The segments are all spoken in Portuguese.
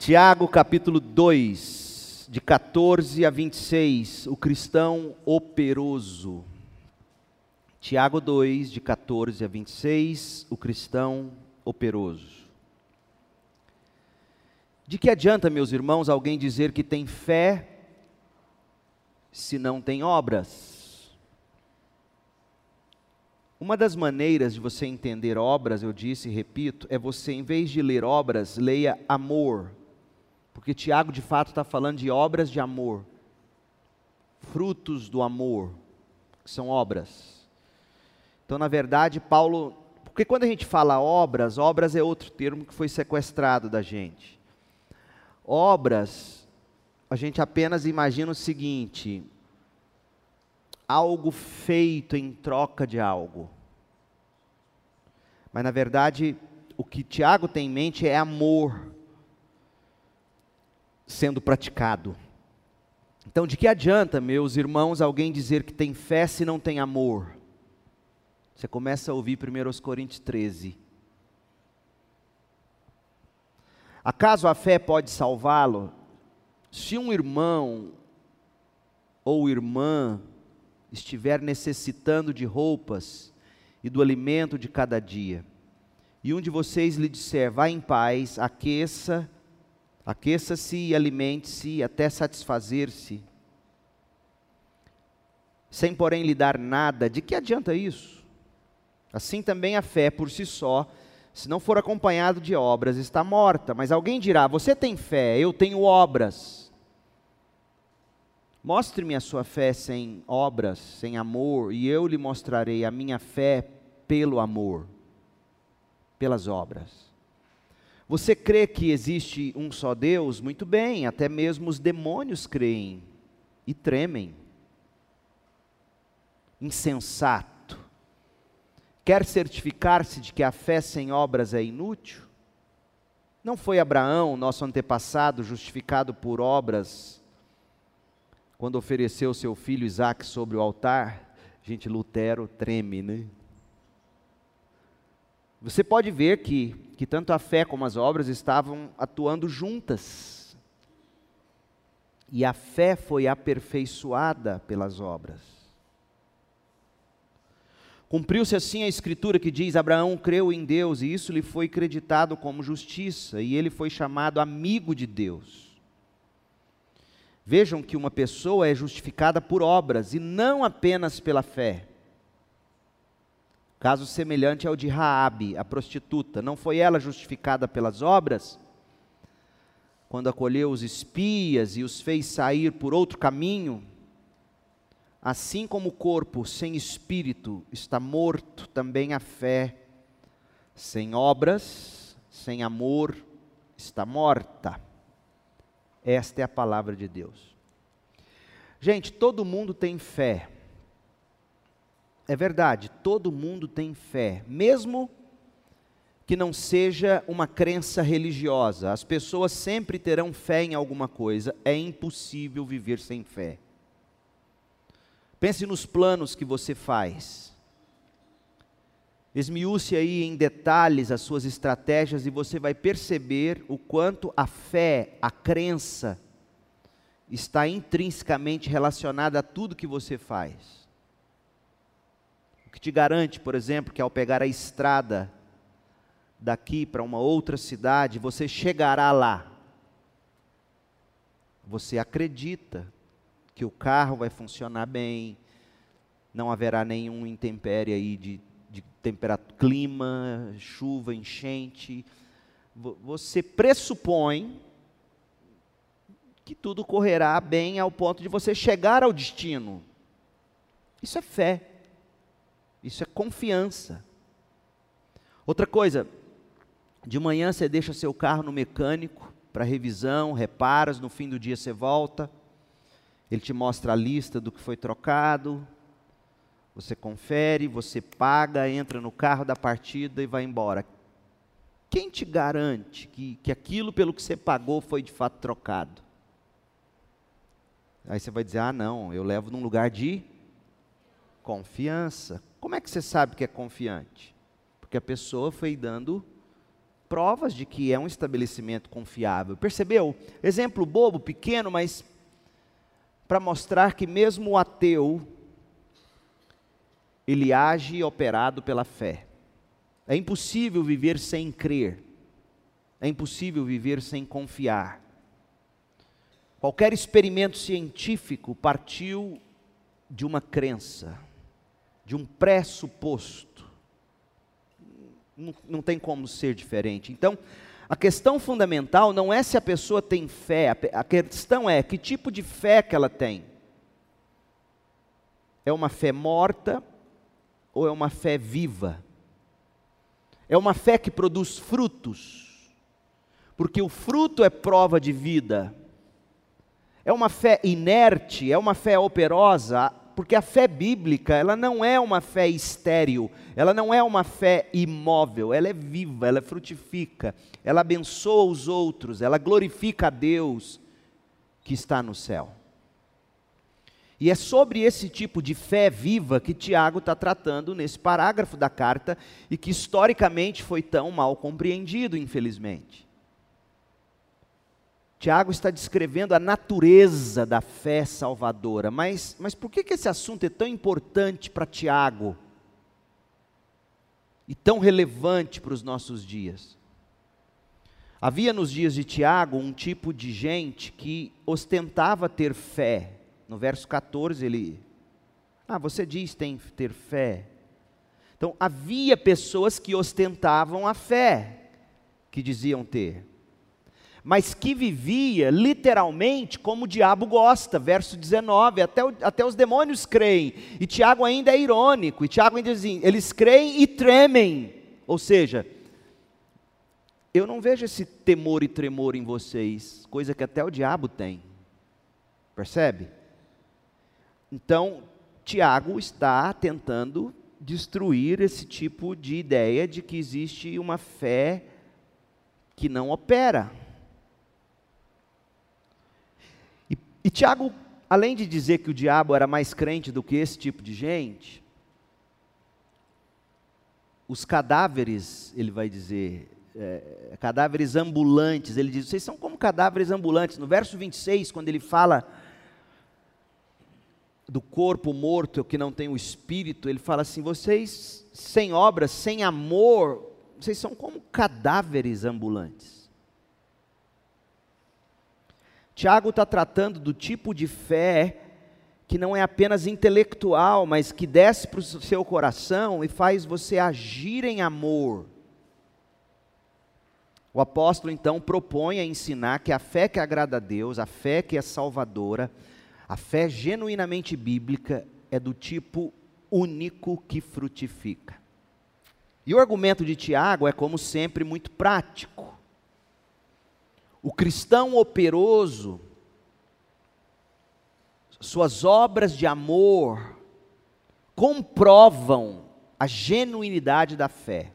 Tiago capítulo 2, de 14 a 26, o cristão operoso. Tiago 2, de 14 a 26, o cristão operoso. De que adianta, meus irmãos, alguém dizer que tem fé se não tem obras? Uma das maneiras de você entender obras, eu disse e repito, é você, em vez de ler obras, leia amor. Porque Tiago, de fato, está falando de obras de amor, frutos do amor, que são obras. Então, na verdade, Paulo. Porque quando a gente fala obras, obras é outro termo que foi sequestrado da gente. Obras, a gente apenas imagina o seguinte: algo feito em troca de algo. Mas na verdade, o que Tiago tem em mente é amor sendo praticado. Então, de que adianta, meus irmãos, alguém dizer que tem fé se não tem amor? Você começa a ouvir 1 Coríntios 13. Acaso a fé pode salvá-lo? Se um irmão ou irmã estiver necessitando de roupas e do alimento de cada dia, e um de vocês lhe disser, vá em paz, aqueça, aqueça-se e alimente-se até satisfazer-se, sem porém lhe dar nada, de que adianta isso? Assim também a fé por si só, se não for acompanhado de obras, está morta. Mas alguém dirá: Você tem fé, eu tenho obras. Mostre-me a sua fé sem obras, sem amor, e eu lhe mostrarei a minha fé pelo amor, pelas obras. Você crê que existe um só Deus? Muito bem, até mesmo os demônios creem e tremem. Insensato Quer certificar-se de que a fé sem obras é inútil? Não foi Abraão, nosso antepassado, justificado por obras, quando ofereceu seu filho Isaac sobre o altar? Gente, Lutero treme, né? Você pode ver que, que tanto a fé como as obras estavam atuando juntas. E a fé foi aperfeiçoada pelas obras. Cumpriu-se assim a escritura que diz: Abraão creu em Deus e isso lhe foi creditado como justiça, e ele foi chamado amigo de Deus. Vejam que uma pessoa é justificada por obras e não apenas pela fé. Caso semelhante ao de Raabe, a prostituta, não foi ela justificada pelas obras? Quando acolheu os espias e os fez sair por outro caminho, Assim como o corpo sem espírito está morto, também a fé sem obras, sem amor, está morta. Esta é a palavra de Deus. Gente, todo mundo tem fé. É verdade, todo mundo tem fé, mesmo que não seja uma crença religiosa. As pessoas sempre terão fé em alguma coisa. É impossível viver sem fé. Pense nos planos que você faz. Esmiúce aí em detalhes as suas estratégias e você vai perceber o quanto a fé, a crença, está intrinsecamente relacionada a tudo que você faz. O que te garante, por exemplo, que ao pegar a estrada daqui para uma outra cidade, você chegará lá. Você acredita que o carro vai funcionar bem, não haverá nenhum intempérie aí de, de temperatura, clima, chuva, enchente. Você pressupõe que tudo correrá bem ao ponto de você chegar ao destino. Isso é fé. Isso é confiança. Outra coisa, de manhã você deixa seu carro no mecânico para revisão, reparas, no fim do dia você volta. Ele te mostra a lista do que foi trocado. Você confere, você paga, entra no carro da partida e vai embora. Quem te garante que, que aquilo pelo que você pagou foi de fato trocado? Aí você vai dizer: ah, não, eu levo num lugar de confiança. Como é que você sabe que é confiante? Porque a pessoa foi dando provas de que é um estabelecimento confiável. Percebeu? Exemplo bobo, pequeno, mas para mostrar que mesmo o ateu ele age operado pela fé. É impossível viver sem crer. É impossível viver sem confiar. Qualquer experimento científico partiu de uma crença, de um pressuposto. Não, não tem como ser diferente. Então, a questão fundamental não é se a pessoa tem fé, a questão é que tipo de fé que ela tem. É uma fé morta ou é uma fé viva? É uma fé que produz frutos, porque o fruto é prova de vida. É uma fé inerte, é uma fé operosa, porque a fé bíblica, ela não é uma fé estéril, ela não é uma fé imóvel, ela é viva, ela frutifica, ela abençoa os outros, ela glorifica a Deus que está no céu. E é sobre esse tipo de fé viva que Tiago está tratando nesse parágrafo da carta e que historicamente foi tão mal compreendido, infelizmente. Tiago está descrevendo a natureza da fé salvadora, mas, mas por que, que esse assunto é tão importante para Tiago? E tão relevante para os nossos dias? Havia nos dias de Tiago um tipo de gente que ostentava ter fé, no verso 14 ele. Ah, você diz tem ter fé. Então havia pessoas que ostentavam a fé, que diziam ter, mas que vivia literalmente como o diabo gosta, verso 19, até, o, até os demônios creem, e Tiago ainda é irônico, e Tiago ainda diz assim, eles creem e tremem, ou seja, eu não vejo esse temor e tremor em vocês, coisa que até o diabo tem, percebe? Então, Tiago está tentando destruir esse tipo de ideia de que existe uma fé que não opera. E, Tiago, além de dizer que o diabo era mais crente do que esse tipo de gente, os cadáveres, ele vai dizer, é, cadáveres ambulantes, ele diz, vocês são como cadáveres ambulantes. No verso 26, quando ele fala do corpo morto que não tem o espírito, ele fala assim: vocês sem obras, sem amor, vocês são como cadáveres ambulantes. Tiago está tratando do tipo de fé que não é apenas intelectual, mas que desce para o seu coração e faz você agir em amor. O apóstolo então propõe a ensinar que a fé que agrada a Deus, a fé que é salvadora, a fé genuinamente bíblica é do tipo único que frutifica. E o argumento de Tiago é, como sempre, muito prático. O cristão operoso, suas obras de amor, comprovam a genuinidade da fé.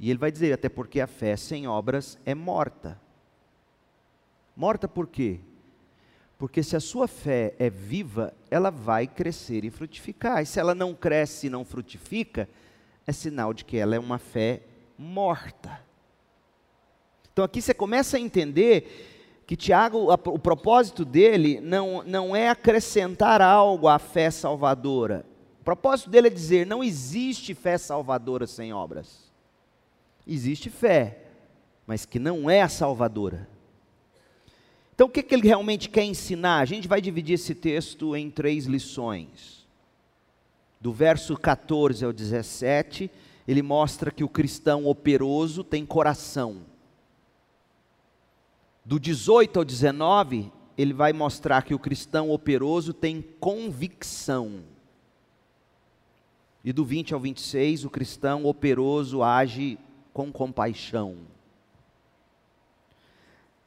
E ele vai dizer, até porque a fé sem obras é morta. Morta por quê? Porque se a sua fé é viva, ela vai crescer e frutificar. E se ela não cresce e não frutifica, é sinal de que ela é uma fé morta. Então aqui você começa a entender que Tiago, o propósito dele não, não é acrescentar algo à fé salvadora. O propósito dele é dizer: não existe fé salvadora sem obras. Existe fé, mas que não é a salvadora. Então, o que, que ele realmente quer ensinar? A gente vai dividir esse texto em três lições. Do verso 14 ao 17, ele mostra que o cristão operoso tem coração. Do 18 ao 19, ele vai mostrar que o cristão operoso tem convicção. E do 20 ao 26, o cristão operoso age com compaixão.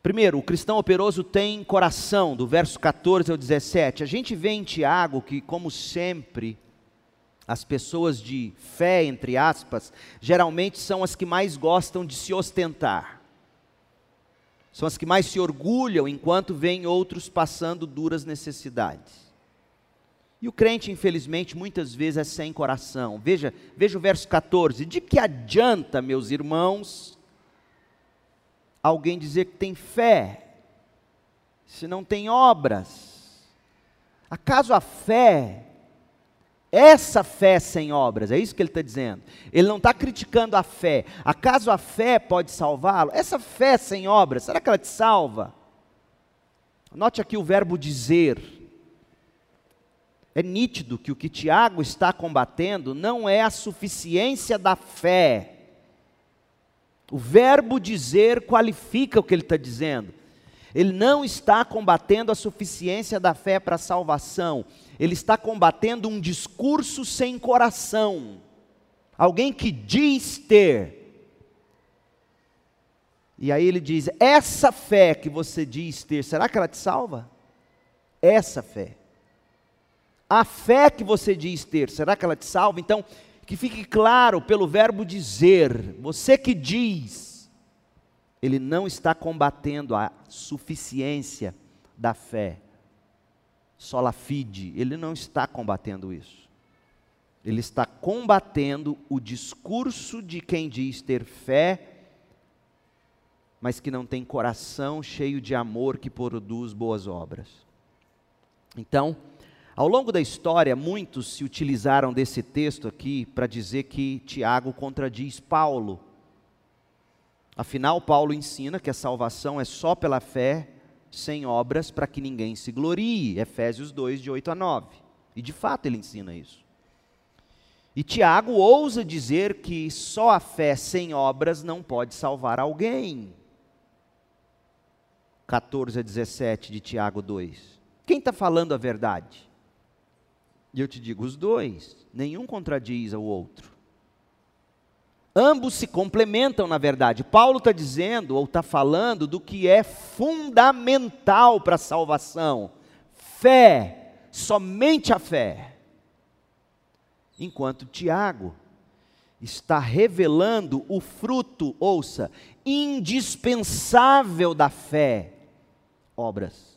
Primeiro, o cristão operoso tem coração, do verso 14 ao 17. A gente vê em Tiago que, como sempre, as pessoas de fé, entre aspas, geralmente são as que mais gostam de se ostentar. São as que mais se orgulham enquanto veem outros passando duras necessidades. E o crente, infelizmente, muitas vezes é sem coração. Veja, veja o verso 14: De que adianta, meus irmãos, alguém dizer que tem fé, se não tem obras? Acaso a fé, essa fé sem obras, é isso que ele está dizendo. Ele não está criticando a fé. Acaso a fé pode salvá-lo? Essa fé sem obras, será que ela te salva? Note aqui o verbo dizer. É nítido que o que Tiago está combatendo não é a suficiência da fé. O verbo dizer qualifica o que ele está dizendo. Ele não está combatendo a suficiência da fé para a salvação. Ele está combatendo um discurso sem coração. Alguém que diz ter. E aí ele diz: essa fé que você diz ter, será que ela te salva? Essa fé. A fé que você diz ter, será que ela te salva? Então, que fique claro pelo verbo dizer, você que diz, ele não está combatendo a suficiência da fé, sola fide, ele não está combatendo isso. Ele está combatendo o discurso de quem diz ter fé, mas que não tem coração cheio de amor que produz boas obras. Então, ao longo da história, muitos se utilizaram desse texto aqui para dizer que Tiago contradiz Paulo. Afinal, Paulo ensina que a salvação é só pela fé, sem obras, para que ninguém se glorie. Efésios 2, de 8 a 9. E de fato ele ensina isso. E Tiago ousa dizer que só a fé sem obras não pode salvar alguém. 14 a 17 de Tiago 2. Quem está falando a verdade? E eu te digo, os dois, nenhum contradiz ao outro. Ambos se complementam, na verdade. Paulo está dizendo, ou está falando, do que é fundamental para a salvação: fé, somente a fé. Enquanto Tiago está revelando o fruto, ouça, indispensável da fé, obras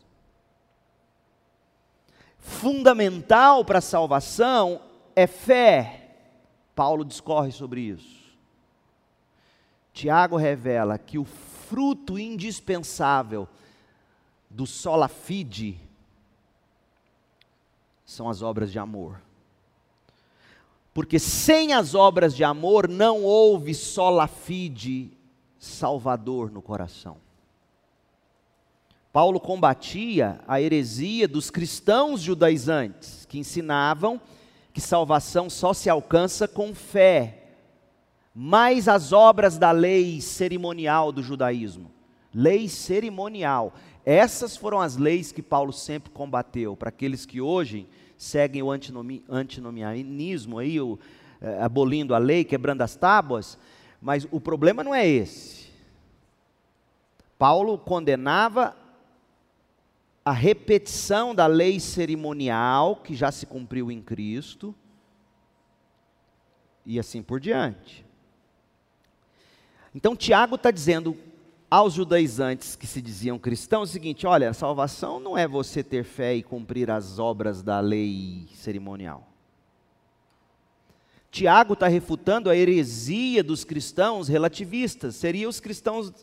fundamental para a salvação é fé. Paulo discorre sobre isso. Tiago revela que o fruto indispensável do sola fide são as obras de amor. Porque sem as obras de amor não houve sola fide salvador no coração. Paulo combatia a heresia dos cristãos judaizantes, que ensinavam que salvação só se alcança com fé, mais as obras da lei cerimonial do judaísmo. Lei cerimonial. Essas foram as leis que Paulo sempre combateu, para aqueles que hoje seguem o antinomi, antinomianismo, aí, o, é, abolindo a lei, quebrando as tábuas, mas o problema não é esse. Paulo condenava a repetição da lei cerimonial que já se cumpriu em Cristo, e assim por diante. Então, Tiago está dizendo aos judaizantes que se diziam cristãos o seguinte: olha, a salvação não é você ter fé e cumprir as obras da lei cerimonial. Tiago está refutando a heresia dos cristãos relativistas, seriam os cristãos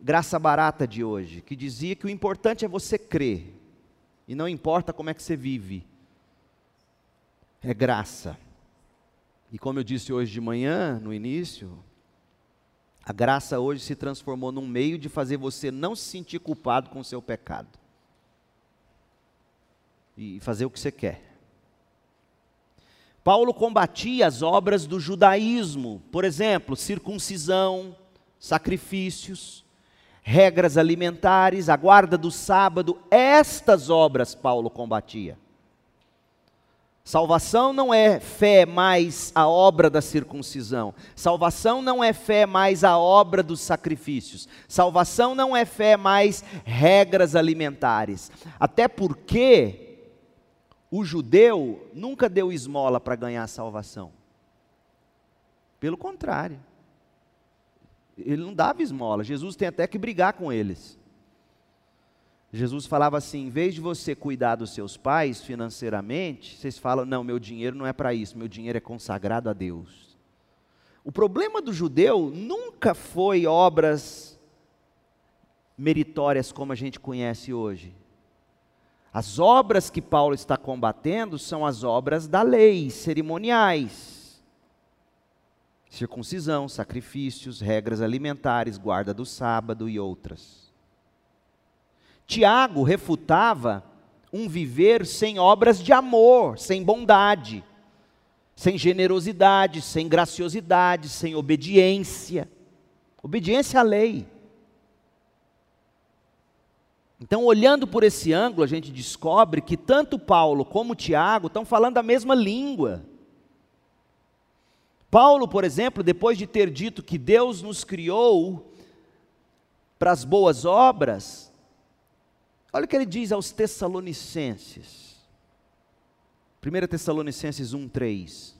graça barata de hoje, que dizia que o importante é você crer, e não importa como é que você vive, é graça. E como eu disse hoje de manhã, no início, a graça hoje se transformou num meio de fazer você não se sentir culpado com o seu pecado. E fazer o que você quer. Paulo combatia as obras do judaísmo, por exemplo, circuncisão, sacrifícios, regras alimentares, a guarda do sábado, estas obras Paulo combatia. Salvação não é fé mais a obra da circuncisão. Salvação não é fé mais a obra dos sacrifícios. Salvação não é fé mais regras alimentares. Até porque o judeu nunca deu esmola para ganhar salvação. Pelo contrário. Ele não dava esmola. Jesus tem até que brigar com eles. Jesus falava assim: em vez de você cuidar dos seus pais financeiramente, vocês falam: não, meu dinheiro não é para isso, meu dinheiro é consagrado a Deus. O problema do judeu nunca foi obras meritórias como a gente conhece hoje. As obras que Paulo está combatendo são as obras da lei, cerimoniais. Circuncisão, sacrifícios, regras alimentares, guarda do sábado e outras. Tiago refutava um viver sem obras de amor, sem bondade, sem generosidade, sem graciosidade, sem obediência. Obediência à lei. Então, olhando por esse ângulo, a gente descobre que tanto Paulo como Tiago estão falando a mesma língua. Paulo, por exemplo, depois de ter dito que Deus nos criou para as boas obras, olha o que ele diz aos Tessalonicenses. 1 Tessalonicenses 1:3.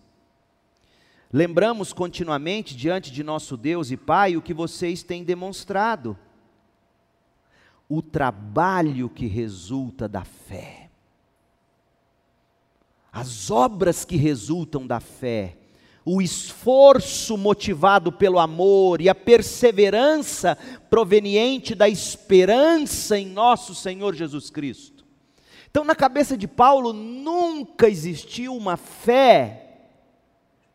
Lembramos continuamente diante de nosso Deus e Pai o que vocês têm demonstrado o trabalho que resulta da fé, as obras que resultam da fé, o esforço motivado pelo amor e a perseverança proveniente da esperança em nosso Senhor Jesus Cristo. Então, na cabeça de Paulo, nunca existiu uma fé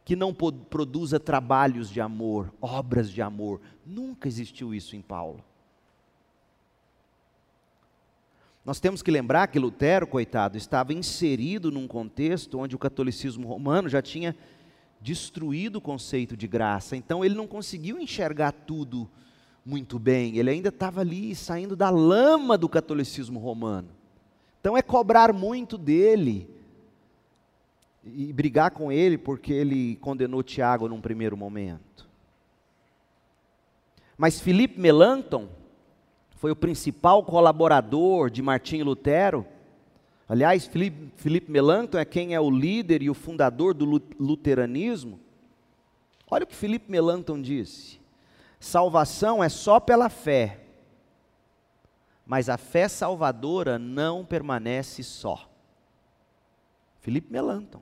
que não produza trabalhos de amor, obras de amor. Nunca existiu isso em Paulo. Nós temos que lembrar que Lutero, coitado, estava inserido num contexto onde o catolicismo romano já tinha destruído o conceito de graça, então ele não conseguiu enxergar tudo muito bem, ele ainda estava ali saindo da lama do catolicismo romano. Então é cobrar muito dele e brigar com ele porque ele condenou Tiago num primeiro momento. Mas Felipe Melanchthon, foi o principal colaborador de Martinho Lutero. Aliás, Felipe, Felipe Melanchthon é quem é o líder e o fundador do luteranismo. Olha o que Felipe Melanchthon disse: salvação é só pela fé, mas a fé salvadora não permanece só. Felipe Melanchthon.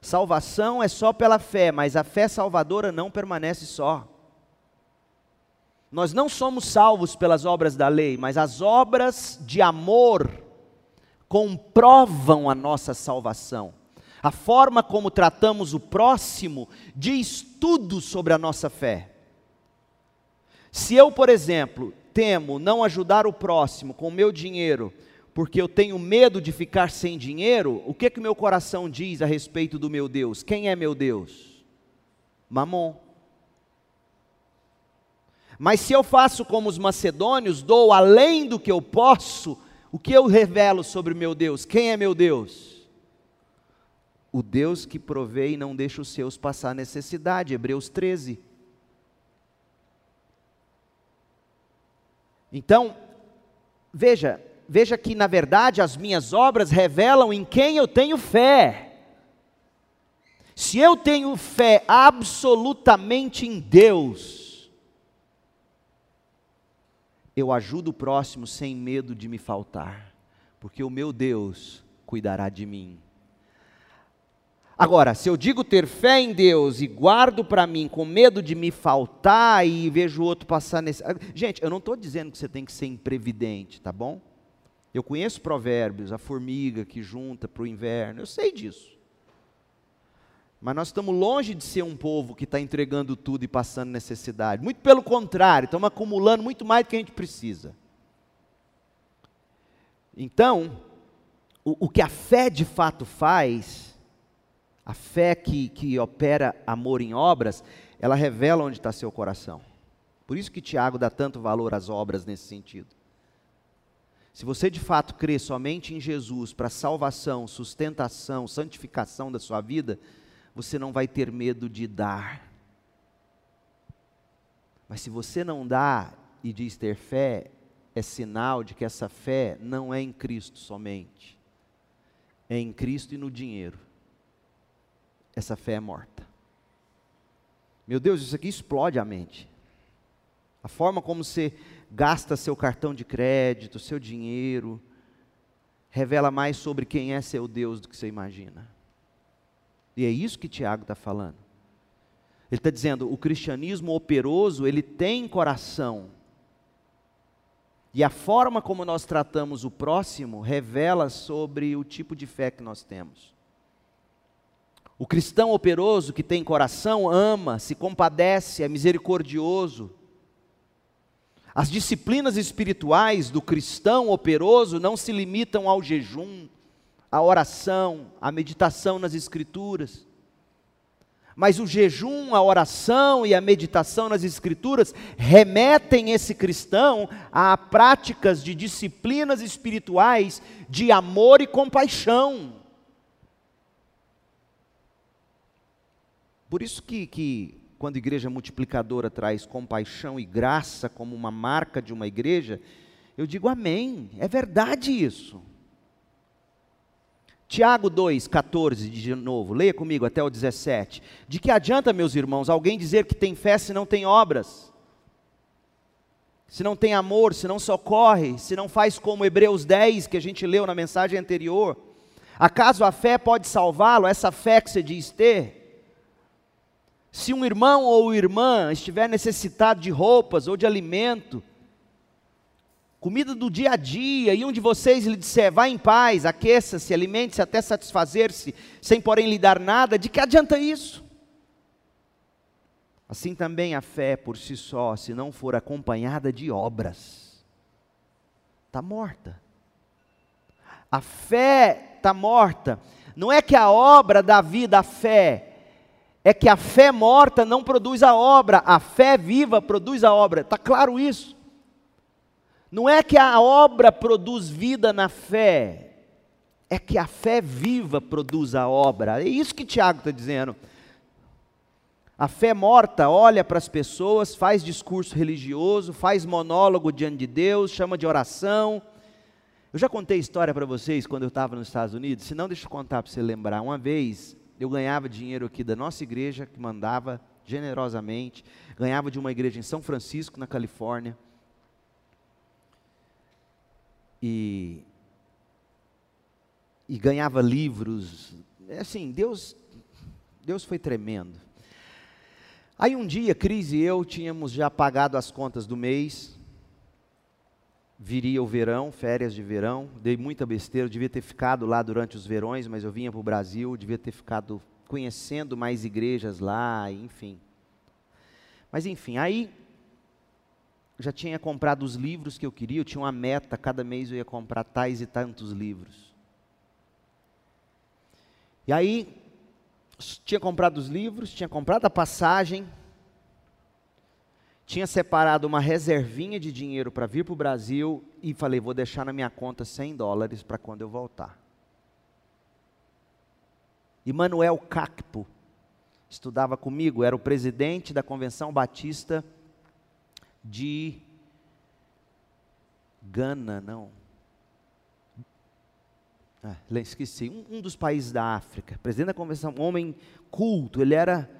Salvação é só pela fé, mas a fé salvadora não permanece só. Nós não somos salvos pelas obras da lei, mas as obras de amor comprovam a nossa salvação. A forma como tratamos o próximo diz tudo sobre a nossa fé. Se eu, por exemplo, temo não ajudar o próximo com o meu dinheiro, porque eu tenho medo de ficar sem dinheiro, o que que meu coração diz a respeito do meu Deus? Quem é meu Deus? Mamon. Mas se eu faço como os macedônios, dou além do que eu posso, o que eu revelo sobre meu Deus? Quem é meu Deus? O Deus que provê e não deixa os seus passar necessidade, Hebreus 13. Então, veja, veja que na verdade as minhas obras revelam em quem eu tenho fé. Se eu tenho fé absolutamente em Deus, eu ajudo o próximo sem medo de me faltar, porque o meu Deus cuidará de mim. Agora, se eu digo ter fé em Deus e guardo para mim com medo de me faltar e vejo o outro passar nesse. Gente, eu não estou dizendo que você tem que ser imprevidente, tá bom? Eu conheço provérbios, a formiga que junta para o inverno, eu sei disso. Mas nós estamos longe de ser um povo que está entregando tudo e passando necessidade. Muito pelo contrário, estamos acumulando muito mais do que a gente precisa. Então, o, o que a fé de fato faz, a fé que, que opera amor em obras, ela revela onde está seu coração. Por isso que Tiago dá tanto valor às obras nesse sentido. Se você de fato crê somente em Jesus para salvação, sustentação, santificação da sua vida, você não vai ter medo de dar. Mas se você não dá e diz ter fé, é sinal de que essa fé não é em Cristo somente, é em Cristo e no dinheiro. Essa fé é morta. Meu Deus, isso aqui explode a mente. A forma como você gasta seu cartão de crédito, seu dinheiro, revela mais sobre quem é seu Deus do que você imagina. E é isso que Tiago está falando. Ele está dizendo, o cristianismo operoso, ele tem coração. E a forma como nós tratamos o próximo revela sobre o tipo de fé que nós temos. O cristão operoso que tem coração ama, se compadece, é misericordioso. As disciplinas espirituais do cristão operoso não se limitam ao jejum, à oração, à meditação nas Escrituras. Mas o jejum, a oração e a meditação nas Escrituras remetem esse cristão a práticas de disciplinas espirituais de amor e compaixão. Por isso que, que quando a igreja multiplicadora traz compaixão e graça como uma marca de uma igreja, eu digo amém, é verdade isso. Tiago 2, 14, de novo, leia comigo até o 17. De que adianta, meus irmãos, alguém dizer que tem fé se não tem obras? Se não tem amor, se não socorre, se não faz como Hebreus 10, que a gente leu na mensagem anterior? Acaso a fé pode salvá-lo, essa fé que você diz ter? Se um irmão ou irmã estiver necessitado de roupas ou de alimento, comida do dia a dia, e um de vocês lhe disser, vá em paz, aqueça-se, alimente-se até satisfazer-se, sem porém lhe dar nada, de que adianta isso? Assim também a fé por si só, se não for acompanhada de obras, está morta. A fé está morta. Não é que a obra dá vida à fé, é que a fé morta não produz a obra, a fé viva produz a obra. Está claro isso? Não é que a obra produz vida na fé, é que a fé viva produz a obra. É isso que Tiago está dizendo. A fé morta olha para as pessoas, faz discurso religioso, faz monólogo diante de Deus, chama de oração. Eu já contei história para vocês quando eu estava nos Estados Unidos, se não, deixa eu contar para você lembrar. Uma vez eu ganhava dinheiro aqui da nossa igreja, que mandava generosamente, ganhava de uma igreja em São Francisco, na Califórnia e, e ganhava livros. É assim, Deus, Deus foi tremendo. Aí um dia, Cris e eu tínhamos já pagado as contas do mês, viria o verão, férias de verão, dei muita besteira, devia ter ficado lá durante os verões, mas eu vinha para o Brasil, devia ter ficado conhecendo mais igrejas lá, enfim. Mas enfim, aí já tinha comprado os livros que eu queria, eu tinha uma meta, cada mês eu ia comprar tais e tantos livros. E aí, tinha comprado os livros, tinha comprado a passagem, tinha separado uma reservinha de dinheiro para vir para o Brasil e falei, vou deixar na minha conta 100 dólares para quando eu voltar. E Manuel Cacpo estudava comigo, era o presidente da Convenção Batista de Gana, não. Ah, esqueci, um, um, dos países da África, presidente da convenção, um homem culto, ele era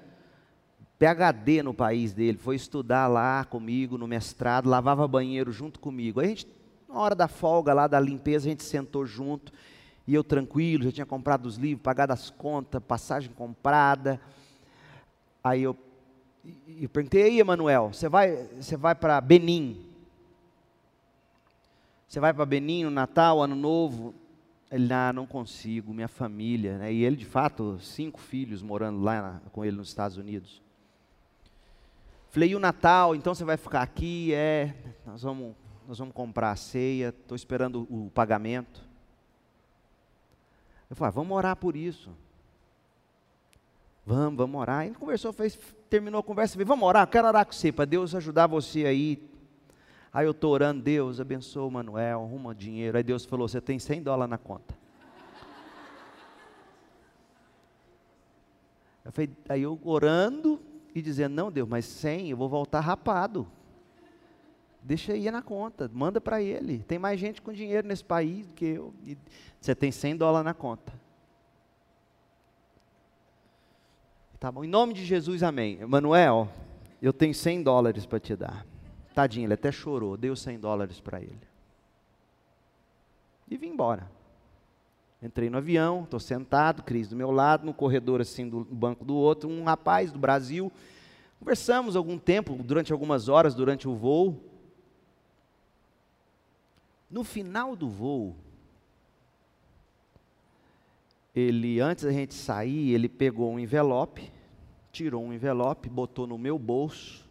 PhD no país dele, foi estudar lá comigo no mestrado, lavava banheiro junto comigo. Aí a gente, na hora da folga lá, da limpeza, a gente sentou junto, e eu tranquilo, já tinha comprado os livros, pagado as contas, passagem comprada. Aí eu e, perguntei, aí, Emanuel, você vai, você vai para Benim? Você vai para Benim no Natal, Ano Novo? Ele, ah, não consigo, minha família. Né? E ele, de fato, cinco filhos morando lá na, com ele nos Estados Unidos. Falei, e o Natal? Então você vai ficar aqui? É, nós vamos, nós vamos comprar a ceia, estou esperando o, o pagamento. Eu falei, ah, vamos orar por isso. Vamos, vamos orar. Ele conversou, fez, terminou a conversa, falei, vamos orar, quero orar com você, para Deus ajudar você aí. Aí eu estou orando, Deus abençoa o Manuel, arruma dinheiro. Aí Deus falou, você tem 100 dólares na conta. Eu falei, aí eu orando e dizendo, não Deus, mas 100 eu vou voltar rapado. Deixa aí na conta, manda para ele. Tem mais gente com dinheiro nesse país do que eu. Você tem 100 dólares na conta. Tá bom, em nome de Jesus, amém. Manuel, eu tenho 100 dólares para te dar. Tadinho, ele até chorou, os 100 dólares para ele. E vim embora. Entrei no avião, estou sentado, Cris do meu lado, no corredor assim do banco do outro, um rapaz do Brasil, Conversamos algum tempo, durante algumas horas, durante o voo. No final do voo, ele, antes da gente sair, ele pegou um envelope, tirou um envelope, botou no meu bolso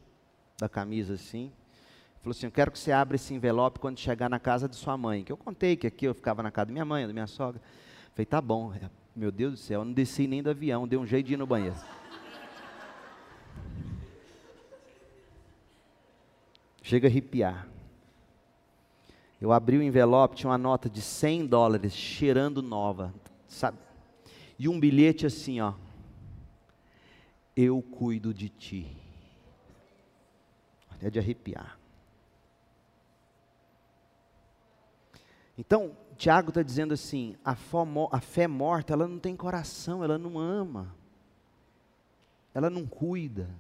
da camisa assim, falou assim: Eu quero que você abra esse envelope quando chegar na casa de sua mãe. Que eu contei que aqui eu ficava na casa da minha mãe, da minha sogra. Falei: Tá bom, meu Deus do céu, eu não desci nem do avião, deu um jeito de ir no banheiro. Chega a arrepiar. Eu abri o envelope, tinha uma nota de 100 dólares, cheirando nova, sabe? E um bilhete assim, ó. Eu cuido de ti. É de arrepiar. Então, Tiago está dizendo assim: a, a fé morta, ela não tem coração, ela não ama, ela não cuida.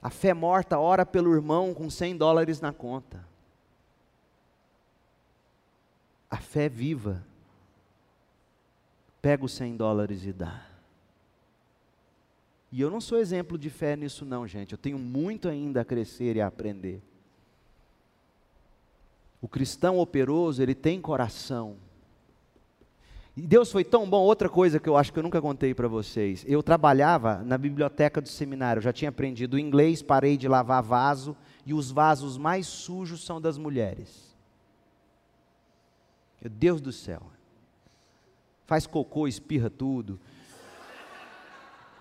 A fé morta ora pelo irmão com 100 dólares na conta. A fé viva pega os 100 dólares e dá. E eu não sou exemplo de fé nisso, não, gente. Eu tenho muito ainda a crescer e a aprender. O cristão operoso, ele tem coração. E Deus foi tão bom. Outra coisa que eu acho que eu nunca contei para vocês. Eu trabalhava na biblioteca do seminário. Eu já tinha aprendido inglês, parei de lavar vaso. E os vasos mais sujos são das mulheres. Meu Deus do céu. Faz cocô, espirra tudo.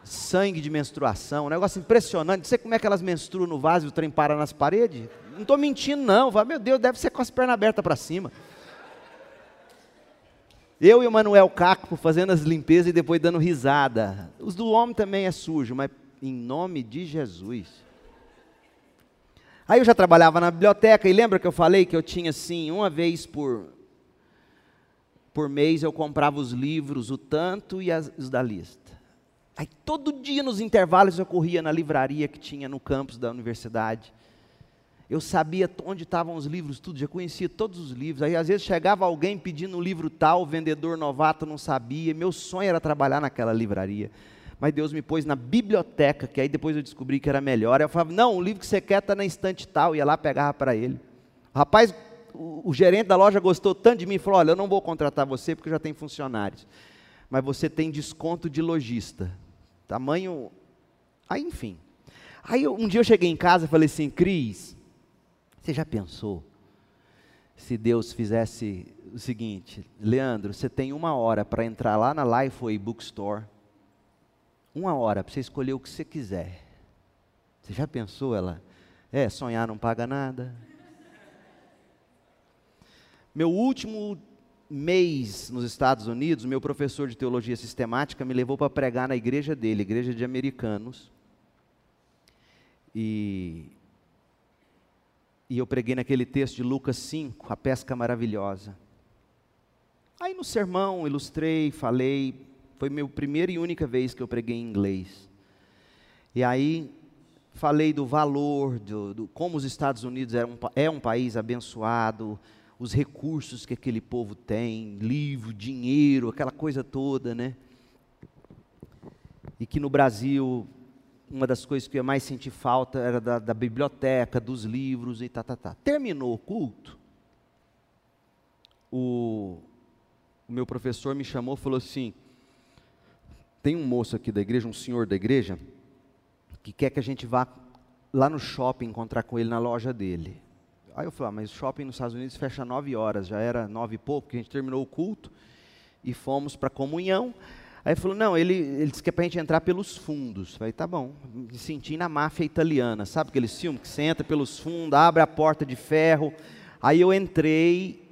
Sangue de menstruação, um negócio impressionante. Não sei como é que elas menstruam no vaso e o trem para nas paredes. Não estou mentindo, não. Fala, meu Deus, deve ser com as pernas abertas para cima. Eu e o Manuel Caco fazendo as limpezas e depois dando risada. Os do homem também é sujo, mas em nome de Jesus. Aí eu já trabalhava na biblioteca e lembra que eu falei que eu tinha assim, uma vez por por mês eu comprava os livros, o tanto e as, os da lista. Aí todo dia nos intervalos eu corria na livraria que tinha no campus da universidade. Eu sabia onde estavam os livros, tudo, já conhecia todos os livros. Aí às vezes chegava alguém pedindo um livro tal, o vendedor novato não sabia. Meu sonho era trabalhar naquela livraria. Mas Deus me pôs na biblioteca, que aí depois eu descobri que era melhor. Eu falava, não, o livro que você quer está na estante tal. Ia lá, pegava para ele. O rapaz, o, o gerente da loja gostou tanto de mim, falou, olha, eu não vou contratar você porque já tem funcionários. Mas você tem desconto de lojista. Tamanho... Aí, enfim. Aí um dia eu cheguei em casa e falei assim, Cris, você já pensou se Deus fizesse o seguinte, Leandro, você tem uma hora para entrar lá na Lifeway Bookstore, uma hora para você escolher o que você quiser. Você já pensou ela? É, sonhar não paga nada. Meu último mês nos Estados Unidos, meu professor de teologia sistemática me levou para pregar na igreja dele, igreja de americanos. E e eu preguei naquele texto de Lucas 5, a pesca maravilhosa. Aí no sermão ilustrei, falei, foi minha primeira e única vez que eu preguei em inglês. E aí falei do valor, do, do como os Estados Unidos é um, é um país abençoado, os recursos que aquele povo tem, livro, dinheiro, aquela coisa toda, né? E que no Brasil uma das coisas que eu mais senti falta era da, da biblioteca, dos livros e tá, tá, tá. Terminou o culto, o, o meu professor me chamou e falou assim: tem um moço aqui da igreja, um senhor da igreja, que quer que a gente vá lá no shopping encontrar com ele na loja dele. Aí eu falei, ah, mas o shopping nos Estados Unidos fecha nove horas, já era nove e pouco, que a gente terminou o culto e fomos para a comunhão. Aí falou, não, ele, ele disse que é para a gente entrar pelos fundos. Falei, tá bom, me senti na máfia italiana, sabe aqueles filmes que você entra pelos fundos, abre a porta de ferro. Aí eu entrei,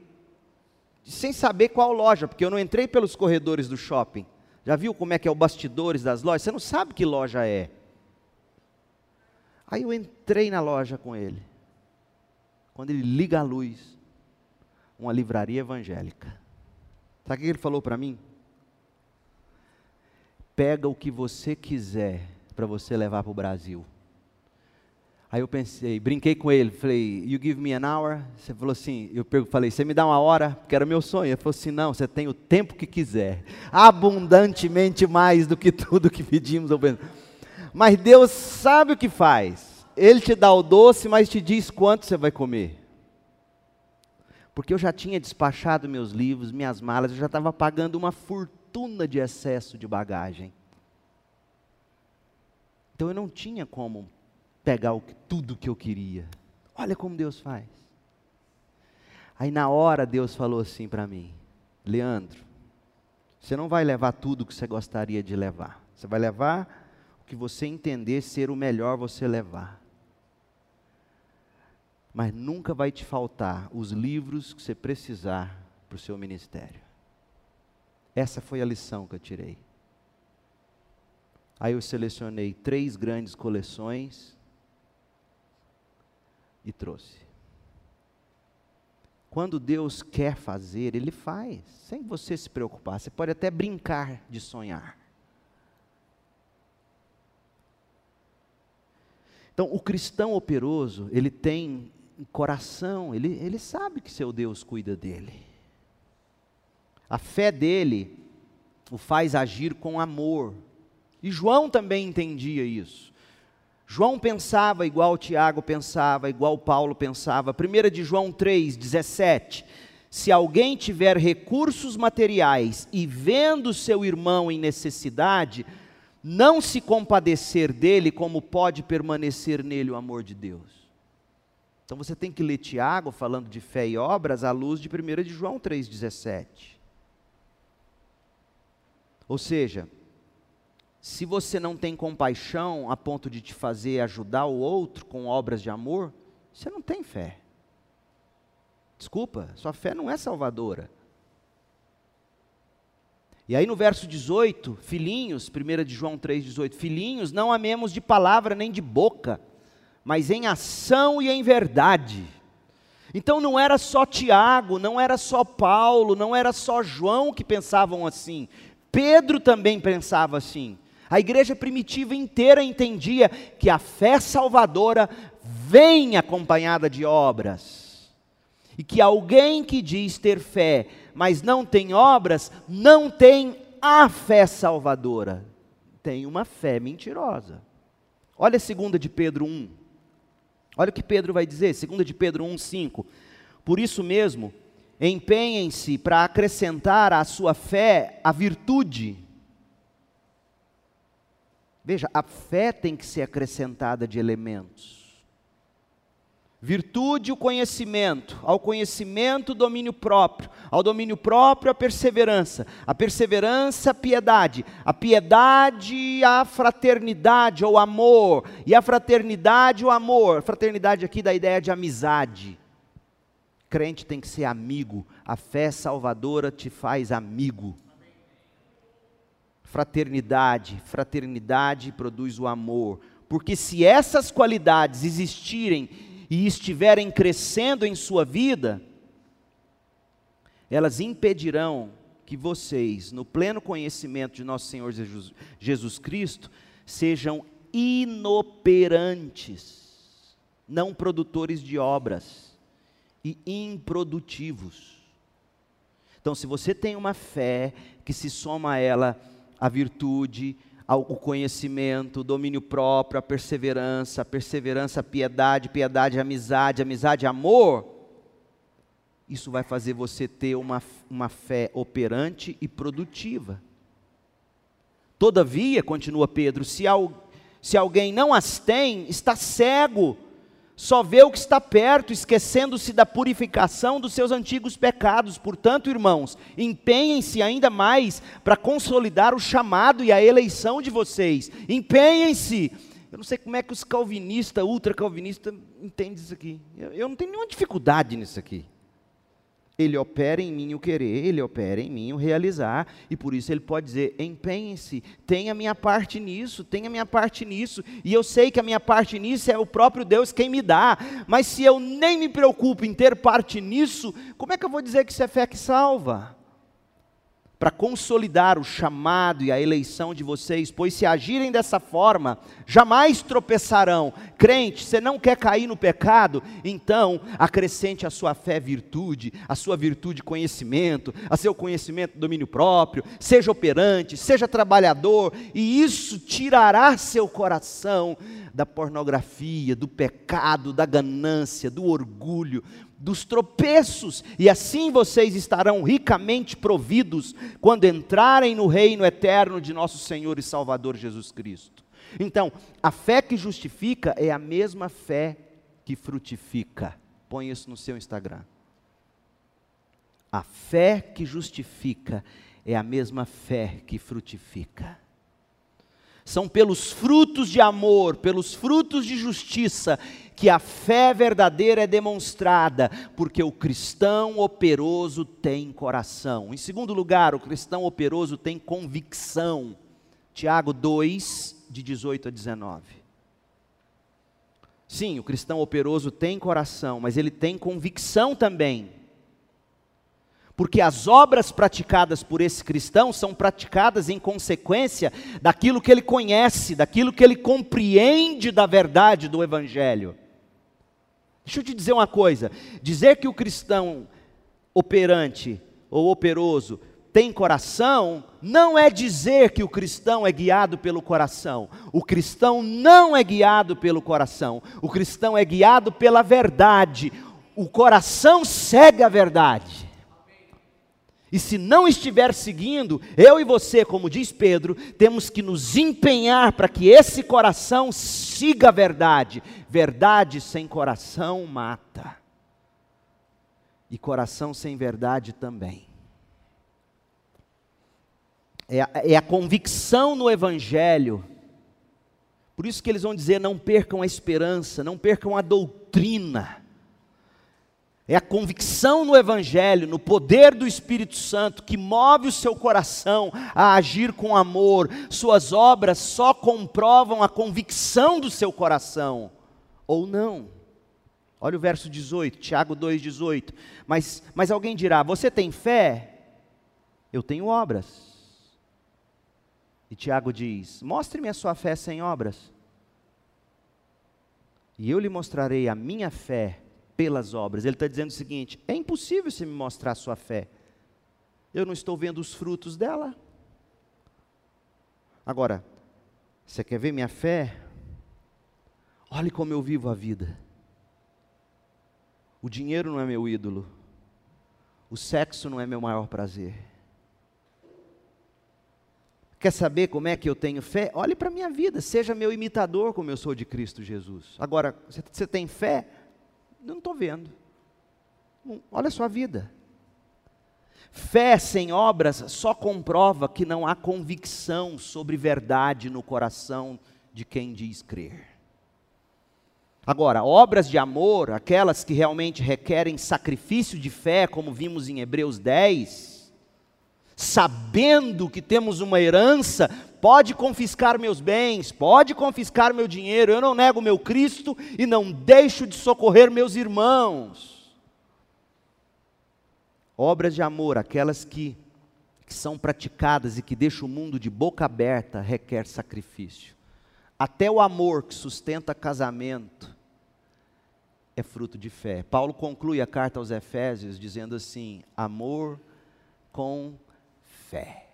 sem saber qual loja, porque eu não entrei pelos corredores do shopping. Já viu como é que é o bastidores das lojas? Você não sabe que loja é. Aí eu entrei na loja com ele. Quando ele liga a luz, uma livraria evangélica. Sabe o que ele falou para mim? pega o que você quiser para você levar para o Brasil. Aí eu pensei, brinquei com ele, falei, you give me an hour? Você falou assim, eu falei, você me dá uma hora? Porque era meu sonho. Ele falou assim, não, você tem o tempo que quiser, abundantemente mais do que tudo que pedimos. Mas Deus sabe o que faz. Ele te dá o doce, mas te diz quanto você vai comer. Porque eu já tinha despachado meus livros, minhas malas, eu já estava pagando uma fortuna de excesso de bagagem. Então eu não tinha como pegar o, tudo que eu queria. Olha como Deus faz. Aí na hora Deus falou assim para mim: Leandro, você não vai levar tudo que você gostaria de levar. Você vai levar o que você entender ser o melhor você levar. Mas nunca vai te faltar os livros que você precisar para o seu ministério. Essa foi a lição que eu tirei. Aí eu selecionei três grandes coleções e trouxe. Quando Deus quer fazer, Ele faz, sem você se preocupar. Você pode até brincar de sonhar. Então, o cristão operoso, ele tem coração, ele, ele sabe que seu Deus cuida dele. A fé dele o faz agir com amor. E João também entendia isso. João pensava igual Tiago pensava, igual Paulo pensava. 1 de João 3, 17. Se alguém tiver recursos materiais e vendo seu irmão em necessidade, não se compadecer dele, como pode permanecer nele o amor de Deus? Então você tem que ler Tiago falando de fé e obras à luz de 1 de João 3,17. Ou seja, se você não tem compaixão a ponto de te fazer ajudar o outro com obras de amor, você não tem fé. Desculpa, sua fé não é salvadora. E aí no verso 18, filhinhos, 1 de João 3,18, filhinhos, não amemos de palavra nem de boca, mas em ação e em verdade. Então não era só Tiago, não era só Paulo, não era só João que pensavam assim. Pedro também pensava assim. A igreja primitiva inteira entendia que a fé salvadora vem acompanhada de obras. E que alguém que diz ter fé, mas não tem obras, não tem a fé salvadora. Tem uma fé mentirosa. Olha a segunda de Pedro 1. Olha o que Pedro vai dizer, segunda de Pedro 1, 5. Por isso mesmo, empenhem-se para acrescentar à sua fé a virtude Veja, a fé tem que ser acrescentada de elementos. Virtude, o conhecimento. Ao conhecimento, o domínio próprio. Ao domínio próprio, a perseverança. A perseverança, a piedade. A piedade, a fraternidade ou amor. E a fraternidade, o amor. Fraternidade aqui da ideia de amizade. Crente tem que ser amigo. A fé salvadora te faz amigo fraternidade. Fraternidade produz o amor. Porque se essas qualidades existirem e estiverem crescendo em sua vida, elas impedirão que vocês, no pleno conhecimento de nosso Senhor Jesus, Jesus Cristo, sejam inoperantes, não produtores de obras e improdutivos. Então, se você tem uma fé que se soma a ela a virtude, o conhecimento, o domínio próprio, a perseverança, a perseverança, a piedade, piedade, a amizade, amizade, amor, isso vai fazer você ter uma, uma fé operante e produtiva. Todavia, continua Pedro, se, al, se alguém não as tem, está cego só vê o que está perto, esquecendo-se da purificação dos seus antigos pecados. Portanto, irmãos, empenhem-se ainda mais para consolidar o chamado e a eleição de vocês. Empenhem-se. Eu não sei como é que os calvinistas, ultra-calvinistas, entendem isso aqui. Eu, eu não tenho nenhuma dificuldade nisso aqui. Ele opera em mim o querer, ele opera em mim o realizar, e por isso ele pode dizer: empenhe-se, tenha minha parte nisso, tenha minha parte nisso, e eu sei que a minha parte nisso é o próprio Deus quem me dá, mas se eu nem me preocupo em ter parte nisso, como é que eu vou dizer que isso é fé que salva? Para consolidar o chamado e a eleição de vocês, pois se agirem dessa forma, jamais tropeçarão, Crente, você não quer cair no pecado? Então, acrescente a sua fé virtude, a sua virtude conhecimento, a seu conhecimento domínio próprio, seja operante, seja trabalhador, e isso tirará seu coração da pornografia, do pecado, da ganância, do orgulho, dos tropeços, e assim vocês estarão ricamente providos quando entrarem no reino eterno de nosso Senhor e Salvador Jesus Cristo. Então, a fé que justifica é a mesma fé que frutifica. Põe isso no seu Instagram. A fé que justifica é a mesma fé que frutifica. São pelos frutos de amor, pelos frutos de justiça, que a fé verdadeira é demonstrada, porque o cristão operoso tem coração. Em segundo lugar, o cristão operoso tem convicção. Tiago 2, de 18 a 19. Sim, o cristão operoso tem coração, mas ele tem convicção também. Porque as obras praticadas por esse cristão são praticadas em consequência daquilo que ele conhece, daquilo que ele compreende da verdade do Evangelho. Deixa eu te dizer uma coisa: dizer que o cristão operante ou operoso tem coração, não é dizer que o cristão é guiado pelo coração. O cristão não é guiado pelo coração. O cristão é guiado pela verdade. O coração segue a verdade. E se não estiver seguindo, eu e você, como diz Pedro, temos que nos empenhar para que esse coração siga a verdade. Verdade sem coração mata. E coração sem verdade também. É a, é a convicção no Evangelho. Por isso que eles vão dizer: não percam a esperança, não percam a doutrina é a convicção no Evangelho, no poder do Espírito Santo, que move o seu coração a agir com amor. Suas obras só comprovam a convicção do seu coração, ou não. Olha o verso 18, Tiago 2,18. Mas, mas alguém dirá: Você tem fé? Eu tenho obras. E Tiago diz: Mostre-me a sua fé sem obras. E eu lhe mostrarei a minha fé pelas obras. Ele está dizendo o seguinte: é impossível você me mostrar a sua fé. Eu não estou vendo os frutos dela. Agora, você quer ver minha fé? Olhe como eu vivo a vida. O dinheiro não é meu ídolo. O sexo não é meu maior prazer. Quer saber como é que eu tenho fé? Olhe para a minha vida, seja meu imitador como eu sou de Cristo Jesus. Agora, você tem fé? Não estou vendo. Olha a sua vida. Fé sem obras só comprova que não há convicção sobre verdade no coração de quem diz crer. Agora, obras de amor, aquelas que realmente requerem sacrifício de fé, como vimos em Hebreus 10, sabendo que temos uma herança, pode confiscar meus bens, pode confiscar meu dinheiro, eu não nego meu Cristo e não deixo de socorrer meus irmãos. Obras de amor, aquelas que, que são praticadas e que deixam o mundo de boca aberta, requer sacrifício. Até o amor que sustenta casamento é fruto de fé. Paulo conclui a carta aos Efésios dizendo assim: amor com fé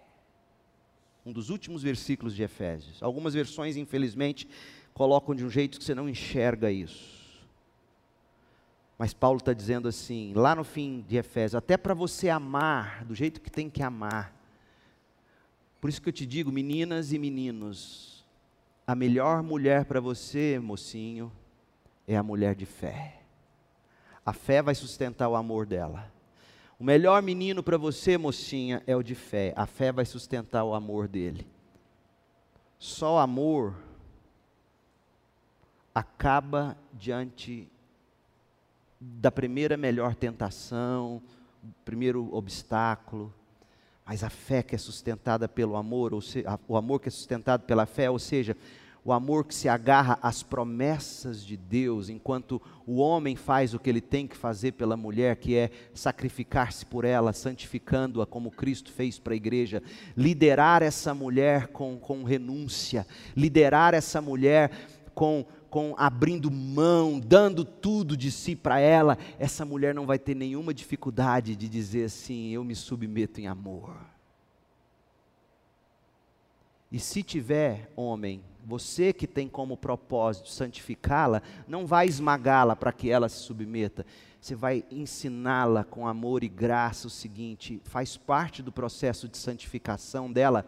um dos últimos versículos de Efésios. Algumas versões, infelizmente, colocam de um jeito que você não enxerga isso. Mas Paulo está dizendo assim, lá no fim de Efésios, até para você amar do jeito que tem que amar. Por isso que eu te digo, meninas e meninos, a melhor mulher para você, mocinho, é a mulher de fé. A fé vai sustentar o amor dela. O melhor menino para você, mocinha, é o de fé. A fé vai sustentar o amor dele. Só o amor acaba diante da primeira melhor tentação, primeiro obstáculo. Mas a fé que é sustentada pelo amor, ou se, o amor que é sustentado pela fé, ou seja, o amor que se agarra às promessas de Deus, enquanto o homem faz o que ele tem que fazer pela mulher, que é sacrificar-se por ela, santificando-a como Cristo fez para a igreja, liderar essa mulher com, com renúncia, liderar essa mulher com, com abrindo mão, dando tudo de si para ela, essa mulher não vai ter nenhuma dificuldade de dizer assim: eu me submeto em amor. E se tiver, homem, você que tem como propósito santificá-la, não vai esmagá-la para que ela se submeta. Você vai ensiná-la com amor e graça o seguinte: faz parte do processo de santificação dela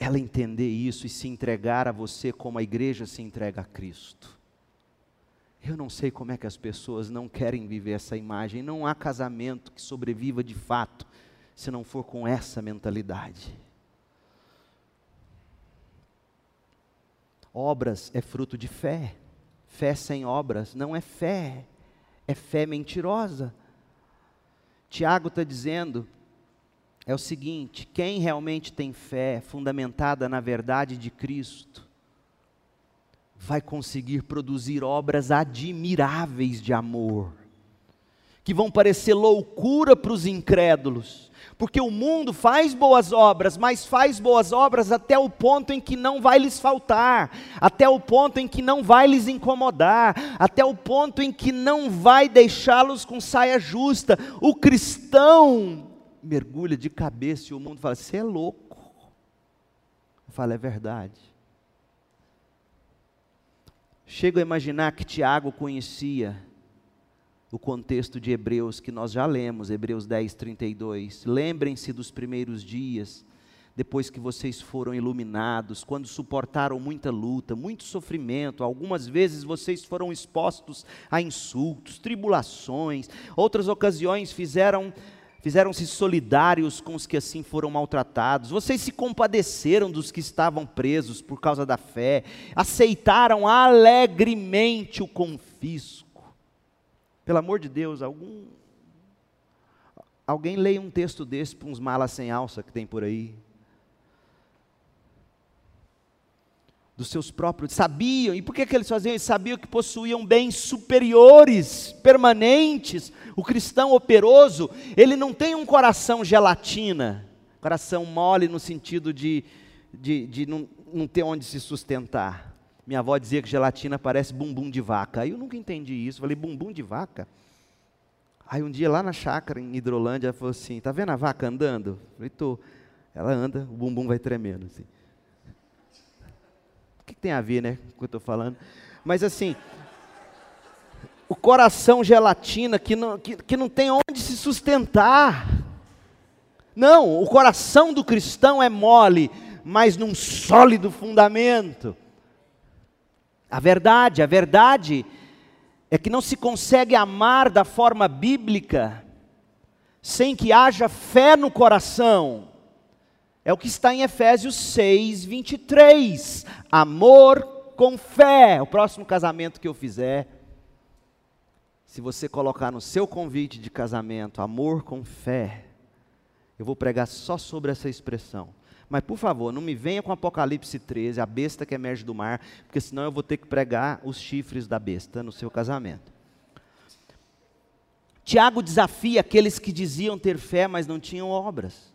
ela entender isso e se entregar a você como a igreja se entrega a Cristo. Eu não sei como é que as pessoas não querem viver essa imagem. Não há casamento que sobreviva de fato se não for com essa mentalidade. Obras é fruto de fé. Fé sem obras não é fé, é fé mentirosa. Tiago está dizendo é o seguinte: quem realmente tem fé fundamentada na verdade de Cristo, vai conseguir produzir obras admiráveis de amor, que vão parecer loucura para os incrédulos, porque o mundo faz boas obras, mas faz boas obras até o ponto em que não vai lhes faltar, até o ponto em que não vai lhes incomodar, até o ponto em que não vai deixá-los com saia justa. O cristão mergulha de cabeça e o mundo fala: Você é louco. Eu falo: É verdade. Chego a imaginar que Tiago conhecia o contexto de Hebreus que nós já lemos, Hebreus 10, 32. Lembrem-se dos primeiros dias, depois que vocês foram iluminados, quando suportaram muita luta, muito sofrimento, algumas vezes vocês foram expostos a insultos, tribulações, outras ocasiões fizeram fizeram-se solidários com os que assim foram maltratados, vocês se compadeceram dos que estavam presos por causa da fé, aceitaram alegremente o confisco. Pelo amor de Deus, algum alguém leia um texto desse para uns malas sem alça que tem por aí. dos seus próprios, sabiam, e por que, que eles faziam? Eles sabiam que possuíam bens superiores, permanentes. O cristão operoso, ele não tem um coração gelatina, coração mole no sentido de, de, de não, não ter onde se sustentar. Minha avó dizia que gelatina parece bumbum de vaca. Aí eu nunca entendi isso. Falei, bumbum de vaca? Aí um dia lá na chácara, em Hidrolândia, ela falou assim: tá vendo a vaca andando? Falei, tô. Ela anda, o bumbum vai tremendo. Assim que tem a ver, né, com o que eu estou falando? Mas assim, o coração gelatina que não, que, que não tem onde se sustentar. Não, o coração do cristão é mole, mas num sólido fundamento. A verdade, a verdade é que não se consegue amar da forma bíblica sem que haja fé no coração. É o que está em Efésios 6, 23. Amor com fé. O próximo casamento que eu fizer, se você colocar no seu convite de casamento, amor com fé, eu vou pregar só sobre essa expressão. Mas por favor, não me venha com Apocalipse 13, a besta que emerge do mar, porque senão eu vou ter que pregar os chifres da besta no seu casamento. Tiago desafia aqueles que diziam ter fé, mas não tinham obras.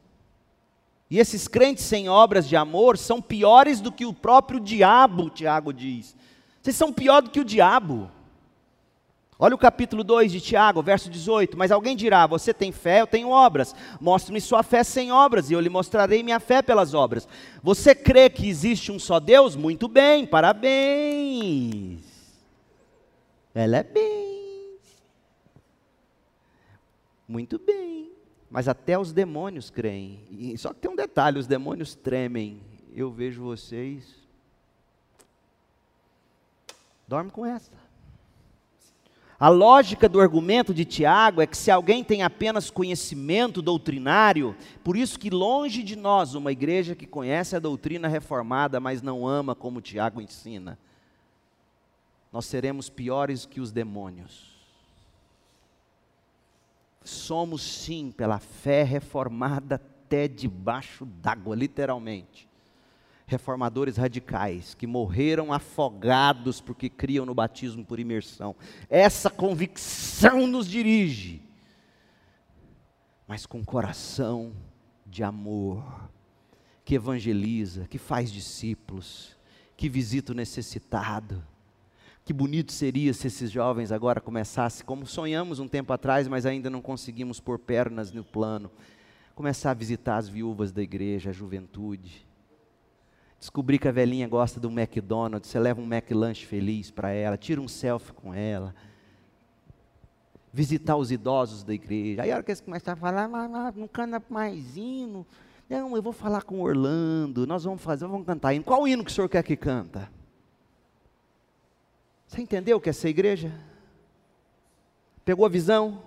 E esses crentes sem obras de amor são piores do que o próprio diabo, Tiago diz. Vocês são pior do que o diabo. Olha o capítulo 2 de Tiago, verso 18. Mas alguém dirá: Você tem fé, eu tenho obras. Mostre-me sua fé sem obras, e eu lhe mostrarei minha fé pelas obras. Você crê que existe um só Deus? Muito bem, parabéns. Ela é bem. Muito bem. Mas até os demônios creem. Só que tem um detalhe: os demônios tremem. Eu vejo vocês. Dorme com essa. A lógica do argumento de Tiago é que se alguém tem apenas conhecimento doutrinário, por isso que longe de nós uma igreja que conhece a doutrina reformada, mas não ama como Tiago ensina, nós seremos piores que os demônios somos sim, pela fé reformada até debaixo d'água, literalmente. Reformadores radicais que morreram afogados porque criam no batismo por imersão. Essa convicção nos dirige, mas com coração de amor, que evangeliza, que faz discípulos, que visita o necessitado, Que bonito seria se esses jovens agora começassem, como sonhamos um tempo atrás, mas ainda não conseguimos pôr pernas no plano, começar a visitar as viúvas da igreja, a juventude. Descobrir que a velhinha gosta do McDonald's, você leva um McLanche feliz para ela, tira um selfie com ela. Visitar os idosos da igreja. Aí a hora que eles começam a falar, não canta mais hino. Não, eu vou falar com Orlando, nós vamos fazer, vamos cantar hino. Qual hino que o senhor quer que canta? Você entendeu o que é essa igreja? Pegou a visão?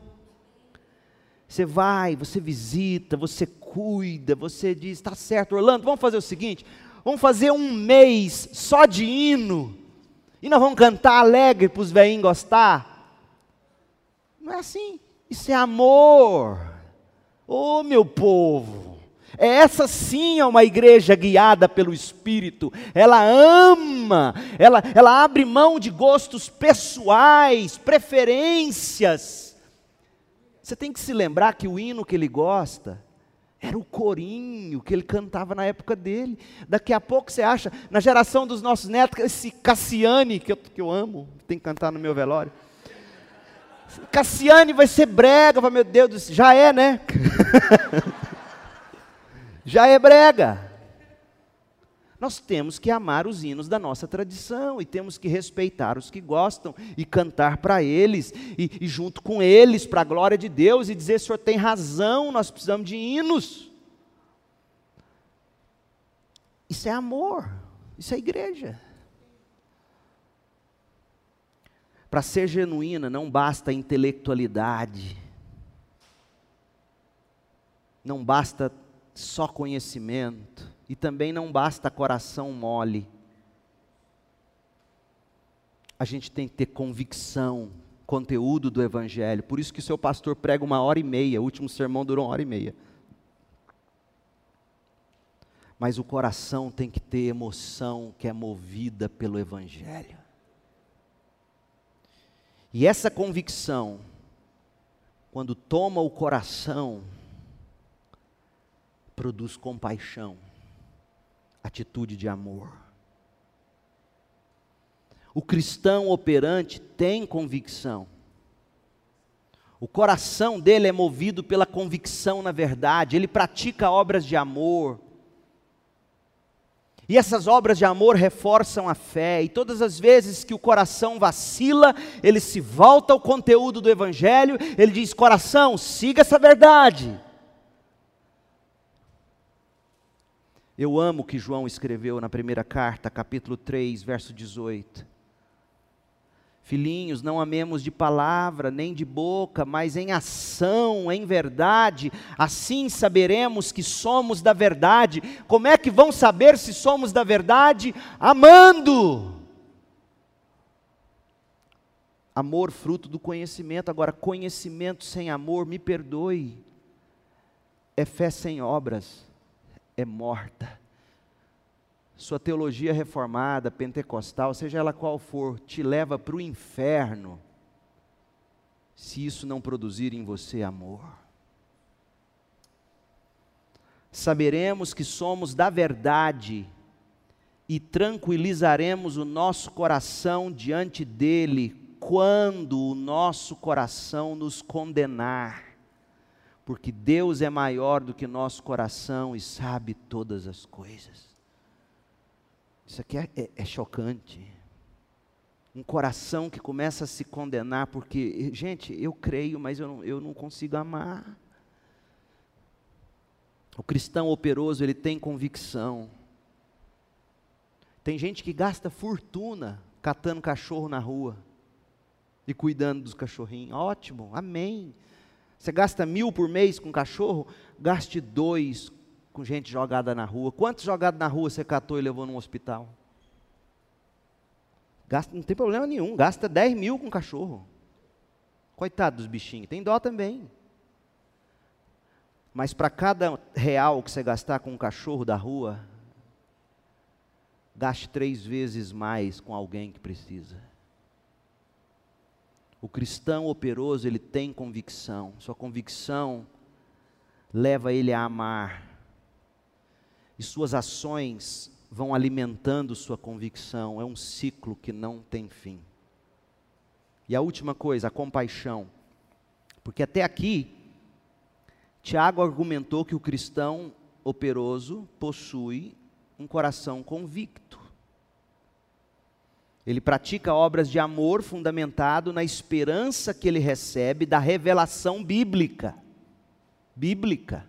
Você vai, você visita, você cuida, você diz, está certo, Orlando, vamos fazer o seguinte: vamos fazer um mês só de hino, e nós vamos cantar alegre para os velhinhos gostar. Não é assim, isso é amor. Ô oh, meu povo, é essa sim é uma igreja guiada pelo Espírito. Ela ama, ela, ela abre mão de gostos pessoais, preferências. Você tem que se lembrar que o hino que ele gosta era o corinho que ele cantava na época dele. Daqui a pouco você acha, na geração dos nossos netos, esse Cassiane, que eu, que eu amo, tem que cantar no meu velório. Cassiane vai ser brega, meu Deus, já é, né? já é brega. Nós temos que amar os hinos da nossa tradição e temos que respeitar os que gostam e cantar para eles e, e, junto com eles para a glória de Deus e dizer: Senhor tem razão, nós precisamos de hinos. Isso é amor, isso é igreja. Para ser genuína não basta intelectualidade, não basta só conhecimento, e também não basta coração mole. A gente tem que ter convicção, conteúdo do Evangelho. Por isso que o seu pastor prega uma hora e meia, o último sermão durou uma hora e meia. Mas o coração tem que ter emoção que é movida pelo Evangelho. E essa convicção, quando toma o coração, produz compaixão, atitude de amor. O cristão operante tem convicção. O coração dele é movido pela convicção na verdade, ele pratica obras de amor. E essas obras de amor reforçam a fé, e todas as vezes que o coração vacila, ele se volta ao conteúdo do Evangelho, ele diz: coração, siga essa verdade. Eu amo o que João escreveu na primeira carta, capítulo 3, verso 18. Filhinhos, não amemos de palavra, nem de boca, mas em ação, em verdade, assim saberemos que somos da verdade. Como é que vão saber se somos da verdade? Amando. Amor, fruto do conhecimento. Agora, conhecimento sem amor, me perdoe, é fé sem obras é morta. Sua teologia reformada, pentecostal, seja ela qual for, te leva para o inferno, se isso não produzir em você amor. Saberemos que somos da verdade e tranquilizaremos o nosso coração diante dele quando o nosso coração nos condenar porque Deus é maior do que nosso coração e sabe todas as coisas. Isso aqui é, é, é, chocante. Um coração que começa a se condenar, porque, gente, eu creio, mas eu não, eu não consigo amar. O cristão operoso, ele tem convicção. Tem gente que gasta fortuna catando cachorro na rua e cuidando dos cachorrinhos. Ótimo, amém. Você gasta mil por mês com cachorro? Gaste dois com gente jogada na rua. Quantos jogados na rua você catou e levou num hospital? Gasta, não tem problema nenhum, gasta 10 mil com cachorro. Coitado dos bichinhos, tem dó também. Mas para cada real que você gastar com um cachorro da rua, gaste três vezes mais com alguém que precisa. O cristão operoso, ele tem convicção. Sua convicção leva ele a amar. E suas ações vão alimentando sua convicção. É um ciclo que não tem fim. E a última coisa, a compaixão. Porque até aqui, Tiago argumentou que o cristão operoso possui um coração convicto. Ele pratica obras de amor fundamentado na esperança que ele recebe da revelação bíblica. Bíblica.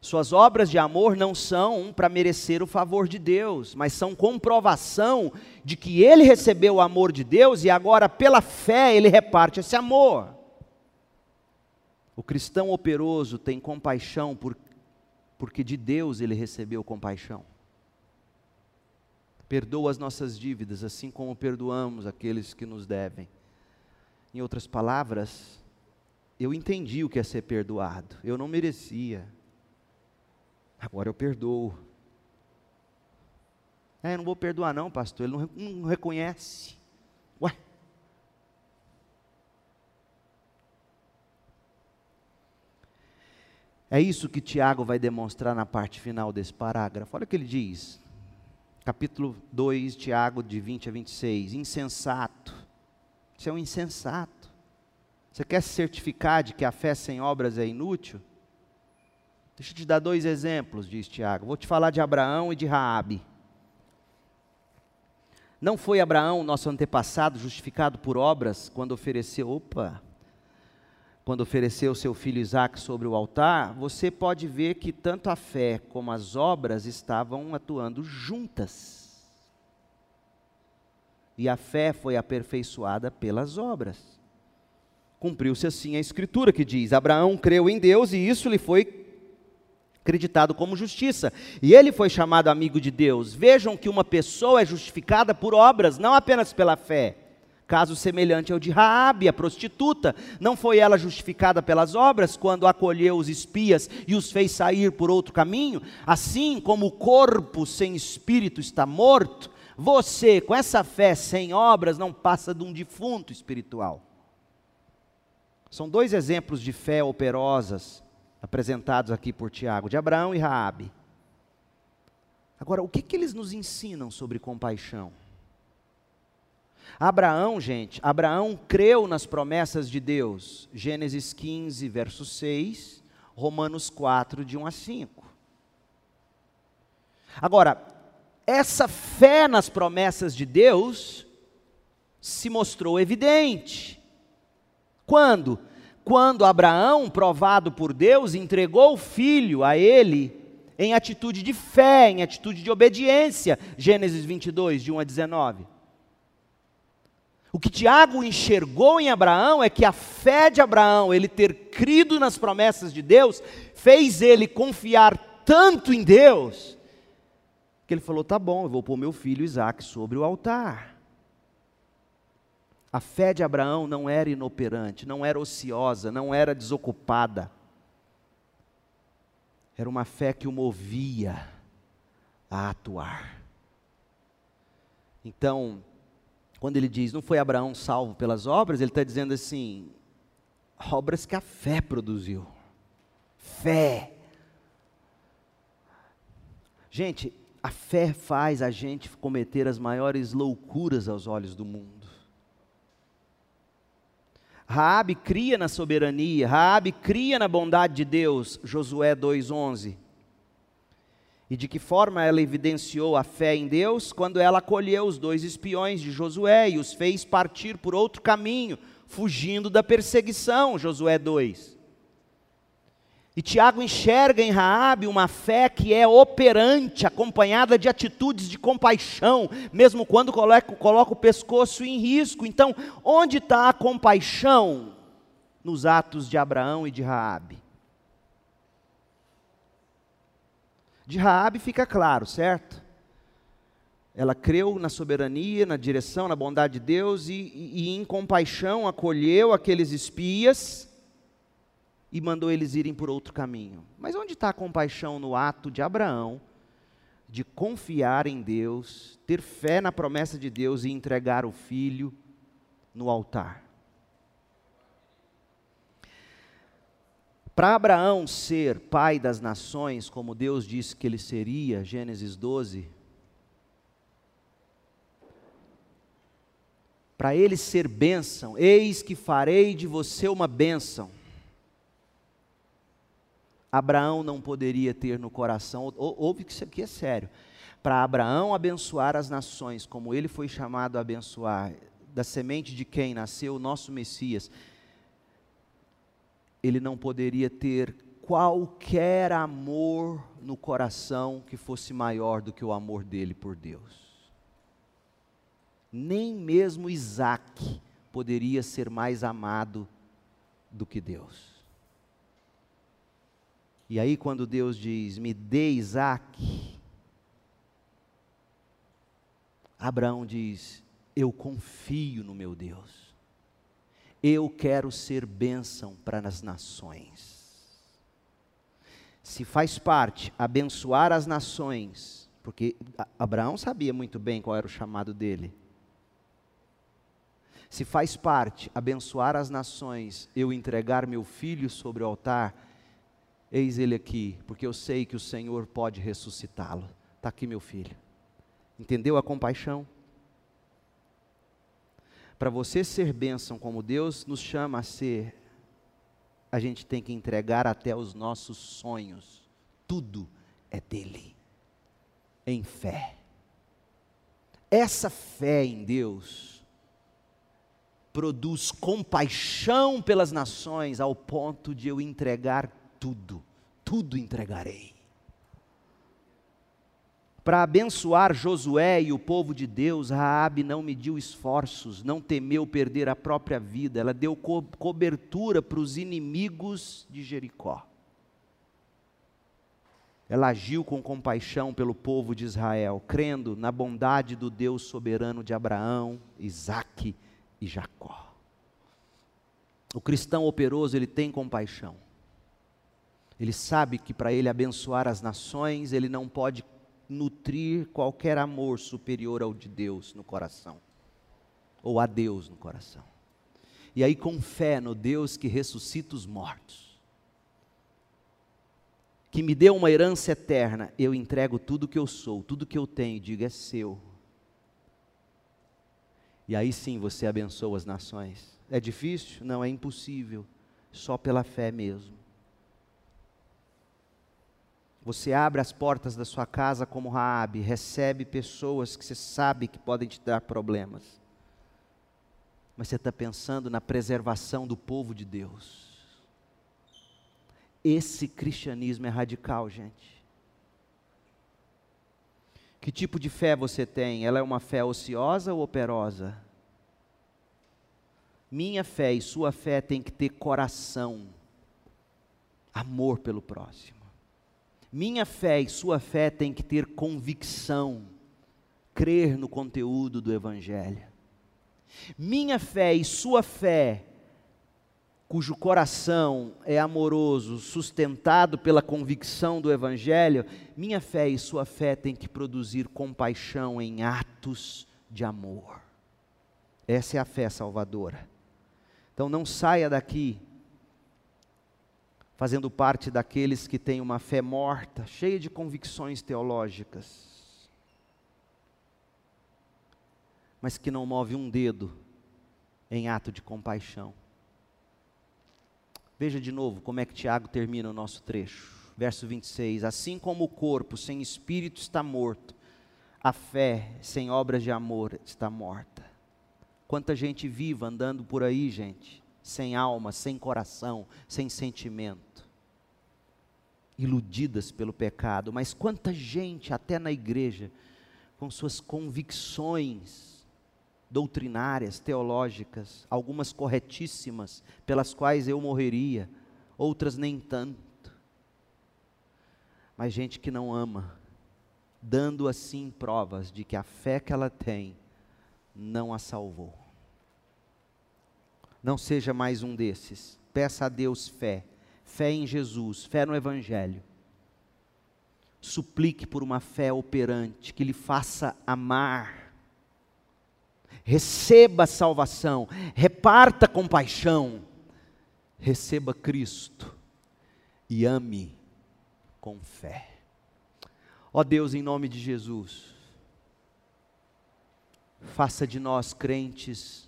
Suas obras de amor não são para merecer o favor de Deus, mas são comprovação de que ele recebeu o amor de Deus e agora, pela fé, ele reparte esse amor. O cristão operoso tem compaixão por, porque de Deus ele recebeu compaixão. Perdoa as nossas dívidas, assim como perdoamos aqueles que nos devem. Em outras palavras, eu entendi o que é ser perdoado, eu não merecia Agora eu perdoo. É, eu não vou perdoar não, pastor, ele não, não reconhece. Ué? É isso que Tiago vai demonstrar na parte final desse parágrafo. Olha o que ele diz. Capítulo 2, Tiago, de 20 a 26. Insensato. Você é um insensato. Você quer se certificar de que a fé sem obras é inútil? Deixa eu te dar dois exemplos, diz Tiago. Vou te falar de Abraão e de Raabe. Não foi Abraão, nosso antepassado, justificado por obras quando ofereceu, opa, quando ofereceu seu filho Isaac sobre o altar? Você pode ver que tanto a fé como as obras estavam atuando juntas. E a fé foi aperfeiçoada pelas obras. Cumpriu-se assim a escritura que diz: Abraão creu em Deus e isso lhe foi acreditado como justiça. E ele foi chamado amigo de Deus. Vejam que uma pessoa é justificada por obras, não apenas pela fé. Caso semelhante ao de Raabe, a prostituta, não foi ela justificada pelas obras quando acolheu os espias e os fez sair por outro caminho? Assim como o corpo sem espírito está morto, você, com essa fé sem obras, não passa de um defunto espiritual. São dois exemplos de fé operosas apresentados aqui por Tiago, de Abraão e Raabe. Agora, o que, que eles nos ensinam sobre compaixão? Abraão, gente, Abraão creu nas promessas de Deus. Gênesis 15, verso 6, Romanos 4, de 1 a 5. Agora, essa fé nas promessas de Deus se mostrou evidente. Quando? quando Abraão, provado por Deus, entregou o filho a ele em atitude de fé, em atitude de obediência. Gênesis 22, de 1 a 19. O que Tiago enxergou em Abraão é que a fé de Abraão, ele ter crido nas promessas de Deus, fez ele confiar tanto em Deus, que ele falou: tá bom, eu vou pôr meu filho Isaac sobre o altar. A fé de Abraão não era inoperante, não era ociosa, não era desocupada. Era uma fé que o movia a atuar. Então, quando ele diz, não foi Abraão salvo pelas obras, ele está dizendo assim: obras que a fé produziu. Fé. Gente, a fé faz a gente cometer as maiores loucuras aos olhos do mundo. Raabe cria na soberania, Raabe cria na bondade de Deus, Josué 2:11. E de que forma ela evidenciou a fé em Deus quando ela acolheu os dois espiões de Josué e os fez partir por outro caminho, fugindo da perseguição, Josué 2. E Tiago enxerga em Raabe uma fé que é operante, acompanhada de atitudes de compaixão, mesmo quando coloca, coloca o pescoço em risco. Então, onde está a compaixão? Nos atos de Abraão e de Raabe. De Raabe fica claro, certo? Ela creu na soberania, na direção, na bondade de Deus e, e, e em compaixão acolheu aqueles espias e mandou eles irem por outro caminho. Mas onde está a compaixão no ato de Abraão de confiar em Deus, ter fé na promessa de Deus e entregar o filho no altar? Para Abraão ser pai das nações, como Deus disse que ele seria, Gênesis 12, para ele ser bênção, eis que farei de você uma bênção. Abraão não poderia ter no coração, ouve que isso aqui é sério. Para Abraão abençoar as nações, como ele foi chamado a abençoar, da semente de quem nasceu o nosso Messias, ele não poderia ter qualquer amor no coração que fosse maior do que o amor dele por Deus. Nem mesmo Isaac poderia ser mais amado do que Deus. E aí, quando Deus diz: Me dê Isaac, Abraão diz: Eu confio no meu Deus. Eu quero ser bênção para as nações se faz parte abençoar as nações, porque Abraão sabia muito bem qual era o chamado dele. Se faz parte abençoar as nações, eu entregar meu filho sobre o altar, eis ele aqui, porque eu sei que o Senhor pode ressuscitá-lo. Está aqui meu filho. Entendeu a compaixão? Para você ser bênção como Deus nos chama a ser, a gente tem que entregar até os nossos sonhos. Tudo é dele, em fé. Essa fé em Deus produz compaixão pelas nações ao ponto de eu entregar tudo, tudo entregarei para abençoar Josué e o povo de Deus, Raabe não mediu esforços, não temeu perder a própria vida, ela deu co cobertura para os inimigos de Jericó. Ela agiu com compaixão pelo povo de Israel, crendo na bondade do Deus soberano de Abraão, Isaque e Jacó. O cristão operoso, ele tem compaixão. Ele sabe que para ele abençoar as nações, ele não pode nutrir qualquer amor superior ao de Deus no coração, ou a Deus no coração. E aí, com fé no Deus que ressuscita os mortos, que me deu uma herança eterna, eu entrego tudo que eu sou, tudo que eu tenho, digo é seu. E aí sim você abençoa as nações. É difícil? Não, é impossível. Só pela fé mesmo. Você abre as portas da sua casa como Raabe, recebe pessoas que você sabe que podem te dar problemas. Mas você está pensando na preservação do povo de Deus. Esse cristianismo é radical, gente. Que tipo de fé você tem? Ela é uma fé ociosa ou operosa? Minha fé e sua fé tem que ter coração, amor pelo próximo. Minha fé e sua fé tem que ter convicção, crer no conteúdo do Evangelho. Minha fé e sua fé, cujo coração é amoroso, sustentado pela convicção do Evangelho, minha fé e sua fé tem que produzir compaixão em atos de amor. Essa é a fé salvadora. Então não saia daqui fazendo parte daqueles que têm uma fé morta, cheia de convicções teológicas, mas que não move um dedo em ato de compaixão. Veja de novo como é que Tiago termina o nosso trecho. Verso 26: Assim como o corpo sem espírito está morto, a fé sem obras de amor está morta. Quanta gente viva andando por aí, gente, sem alma, sem coração, sem sentimento, iludidas pelo pecado. Mas quanta gente, até na igreja, com suas convicções doutrinárias, teológicas, algumas corretíssimas, pelas quais eu morreria, outras nem tanto. Mas gente que não ama, dando assim provas de que a fé que ela tem não a salvou. Não seja mais um desses. Peça a Deus fé. Fé em Jesus, fé no Evangelho. Suplique por uma fé operante que lhe faça amar. Receba salvação, reparta compaixão, receba Cristo e ame com fé. Ó Deus, em nome de Jesus, faça de nós crentes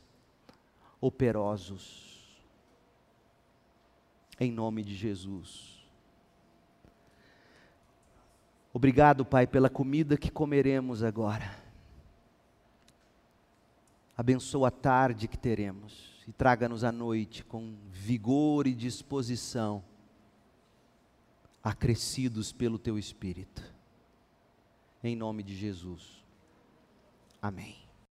operosos. Em nome de Jesus. Obrigado, Pai, pela comida que comeremos agora. Abençoa a tarde que teremos e traga-nos a noite com vigor e disposição, acrescidos pelo Teu Espírito. Em nome de Jesus. Amém.